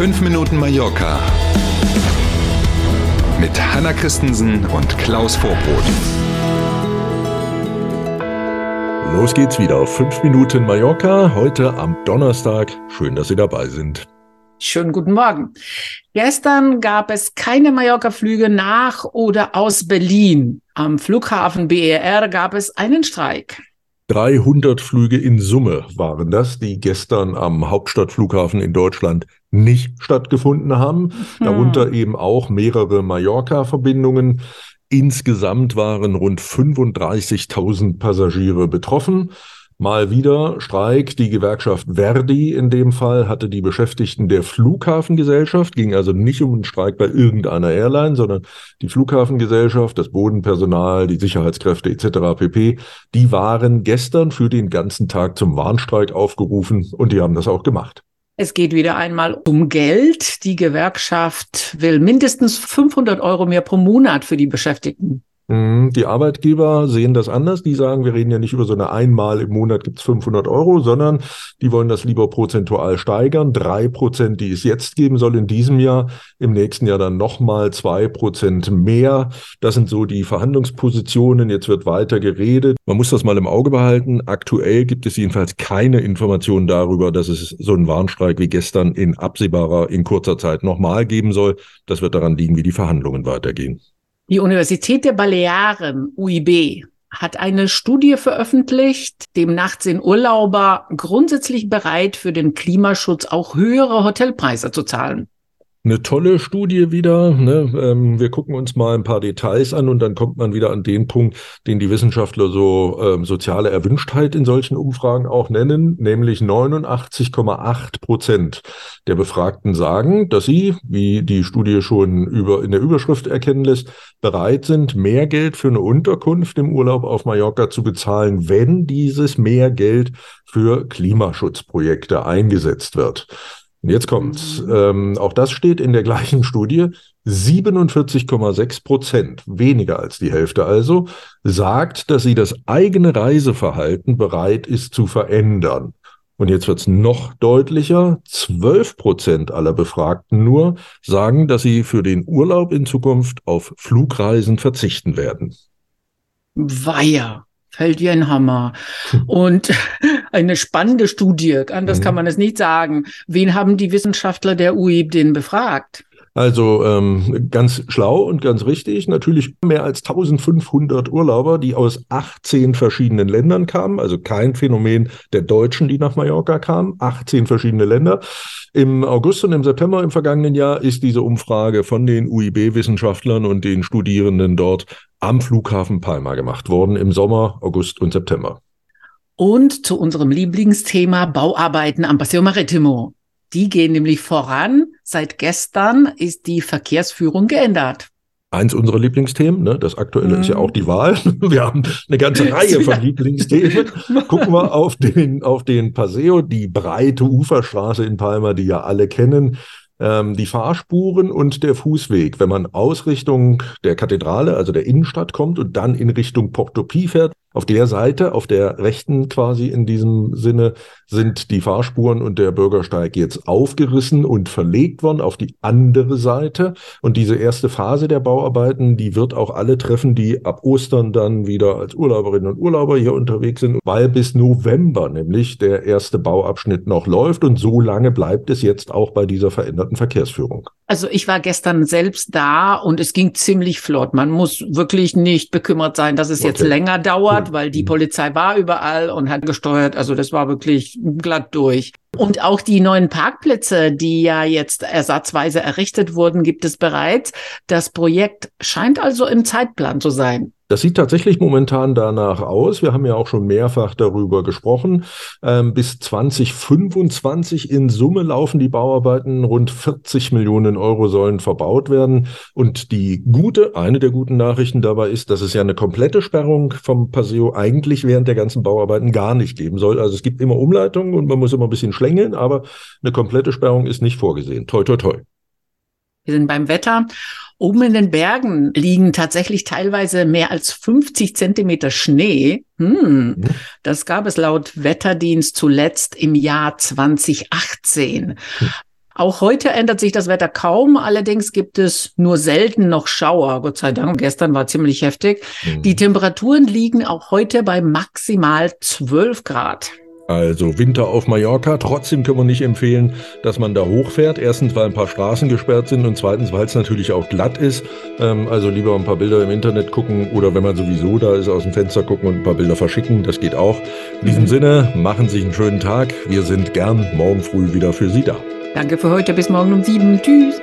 5 Minuten Mallorca mit Hanna Christensen und Klaus Vorbrot. Los geht's wieder auf 5 Minuten Mallorca, heute am Donnerstag. Schön, dass Sie dabei sind. Schönen guten Morgen. Gestern gab es keine Mallorca-Flüge nach oder aus Berlin. Am Flughafen BER gab es einen Streik. 300 Flüge in Summe waren das, die gestern am Hauptstadtflughafen in Deutschland nicht stattgefunden haben. Hm. Darunter eben auch mehrere Mallorca-Verbindungen. Insgesamt waren rund 35.000 Passagiere betroffen. Mal wieder Streik. Die Gewerkschaft Verdi in dem Fall hatte die Beschäftigten der Flughafengesellschaft, ging also nicht um einen Streik bei irgendeiner Airline, sondern die Flughafengesellschaft, das Bodenpersonal, die Sicherheitskräfte etc. pp. Die waren gestern für den ganzen Tag zum Warnstreik aufgerufen und die haben das auch gemacht. Es geht wieder einmal um Geld. Die Gewerkschaft will mindestens 500 Euro mehr pro Monat für die Beschäftigten. Mhm, die Arbeitgeber sehen das anders. Die sagen, wir reden ja nicht über so eine einmal im Monat gibt's 500 Euro, sondern die wollen das lieber prozentual steigern. Drei Prozent, die es jetzt geben soll in diesem Jahr, im nächsten Jahr dann nochmal zwei Prozent mehr. Das sind so die Verhandlungspositionen. Jetzt wird weiter geredet. Man muss das mal im Auge behalten. Aktuell gibt es jedenfalls keine Informationen darüber, dass es so einen Warnstreik wie gestern in absehbarer, in kurzer Zeit nochmal geben soll. Das wird daran liegen, wie die Verhandlungen weitergehen. Die Universität der Balearen, UIB, hat eine Studie veröffentlicht, demnach sind Urlauber grundsätzlich bereit, für den Klimaschutz auch höhere Hotelpreise zu zahlen eine tolle Studie wieder. Ne? Ähm, wir gucken uns mal ein paar Details an und dann kommt man wieder an den Punkt, den die Wissenschaftler so ähm, soziale Erwünschtheit in solchen Umfragen auch nennen, nämlich 89,8 Prozent der Befragten sagen, dass sie, wie die Studie schon über in der Überschrift erkennen lässt, bereit sind, mehr Geld für eine Unterkunft im Urlaub auf Mallorca zu bezahlen, wenn dieses mehr Geld für Klimaschutzprojekte eingesetzt wird. Und jetzt kommt's. Ähm, auch das steht in der gleichen Studie. 47,6 Prozent, weniger als die Hälfte also, sagt, dass sie das eigene Reiseverhalten bereit ist zu verändern. Und jetzt wird's noch deutlicher. 12 Prozent aller Befragten nur sagen, dass sie für den Urlaub in Zukunft auf Flugreisen verzichten werden. Weiher fällt wie ein Hammer. Und eine spannende Studie, anders mhm. kann man es nicht sagen. Wen haben die Wissenschaftler der UIB denn befragt? Also ähm, ganz schlau und ganz richtig. Natürlich mehr als 1500 Urlauber, die aus 18 verschiedenen Ländern kamen. Also kein Phänomen der Deutschen, die nach Mallorca kamen. 18 verschiedene Länder. Im August und im September im vergangenen Jahr ist diese Umfrage von den UIB-Wissenschaftlern und den Studierenden dort am Flughafen Palma gemacht worden im Sommer, August und September. Und zu unserem Lieblingsthema Bauarbeiten am Paseo Maritimo. Die gehen nämlich voran. Seit gestern ist die Verkehrsführung geändert. Eins unserer Lieblingsthemen, ne? das aktuelle mhm. ist ja auch die Wahl. Wir haben eine ganze Reihe von Lieblingsthemen. Gucken wir auf den, auf den Paseo, die breite Uferstraße in Palma, die ja alle kennen ähm, die Fahrspuren und der Fußweg. Wenn man aus Richtung der Kathedrale, also der Innenstadt kommt und dann in Richtung Porto Pi fährt, auf der Seite, auf der rechten quasi in diesem Sinne, sind die Fahrspuren und der Bürgersteig jetzt aufgerissen und verlegt worden auf die andere Seite. Und diese erste Phase der Bauarbeiten, die wird auch alle treffen, die ab Ostern dann wieder als Urlauberinnen und Urlauber hier unterwegs sind, weil bis November nämlich der erste Bauabschnitt noch läuft. Und so lange bleibt es jetzt auch bei dieser veränderten Verkehrsführung. Also ich war gestern selbst da und es ging ziemlich flott. Man muss wirklich nicht bekümmert sein, dass es okay. jetzt länger dauert, weil die mhm. Polizei war überall und hat gesteuert. Also das war wirklich glatt durch. Und auch die neuen Parkplätze, die ja jetzt ersatzweise errichtet wurden, gibt es bereits. Das Projekt scheint also im Zeitplan zu sein. Das sieht tatsächlich momentan danach aus. Wir haben ja auch schon mehrfach darüber gesprochen. Ähm, bis 2025 in Summe laufen die Bauarbeiten. Rund 40 Millionen Euro sollen verbaut werden. Und die gute, eine der guten Nachrichten dabei ist, dass es ja eine komplette Sperrung vom Paseo eigentlich während der ganzen Bauarbeiten gar nicht geben soll. Also es gibt immer Umleitungen und man muss immer ein bisschen schlängeln, aber eine komplette Sperrung ist nicht vorgesehen. Toi, toi, toi. Wir sind beim Wetter. Oben in den Bergen liegen tatsächlich teilweise mehr als 50 Zentimeter Schnee. Hm, mhm. Das gab es laut Wetterdienst zuletzt im Jahr 2018. Mhm. Auch heute ändert sich das Wetter kaum. Allerdings gibt es nur selten noch Schauer. Gott sei Dank. Gestern war ziemlich heftig. Mhm. Die Temperaturen liegen auch heute bei maximal 12 Grad. Also Winter auf Mallorca. Trotzdem können wir nicht empfehlen, dass man da hochfährt. Erstens, weil ein paar Straßen gesperrt sind und zweitens, weil es natürlich auch glatt ist. Ähm, also lieber ein paar Bilder im Internet gucken oder wenn man sowieso da ist, aus dem Fenster gucken und ein paar Bilder verschicken. Das geht auch. In diesem mhm. Sinne, machen Sie einen schönen Tag. Wir sind gern morgen früh wieder für Sie da. Danke für heute. Bis morgen um sieben. Tschüss.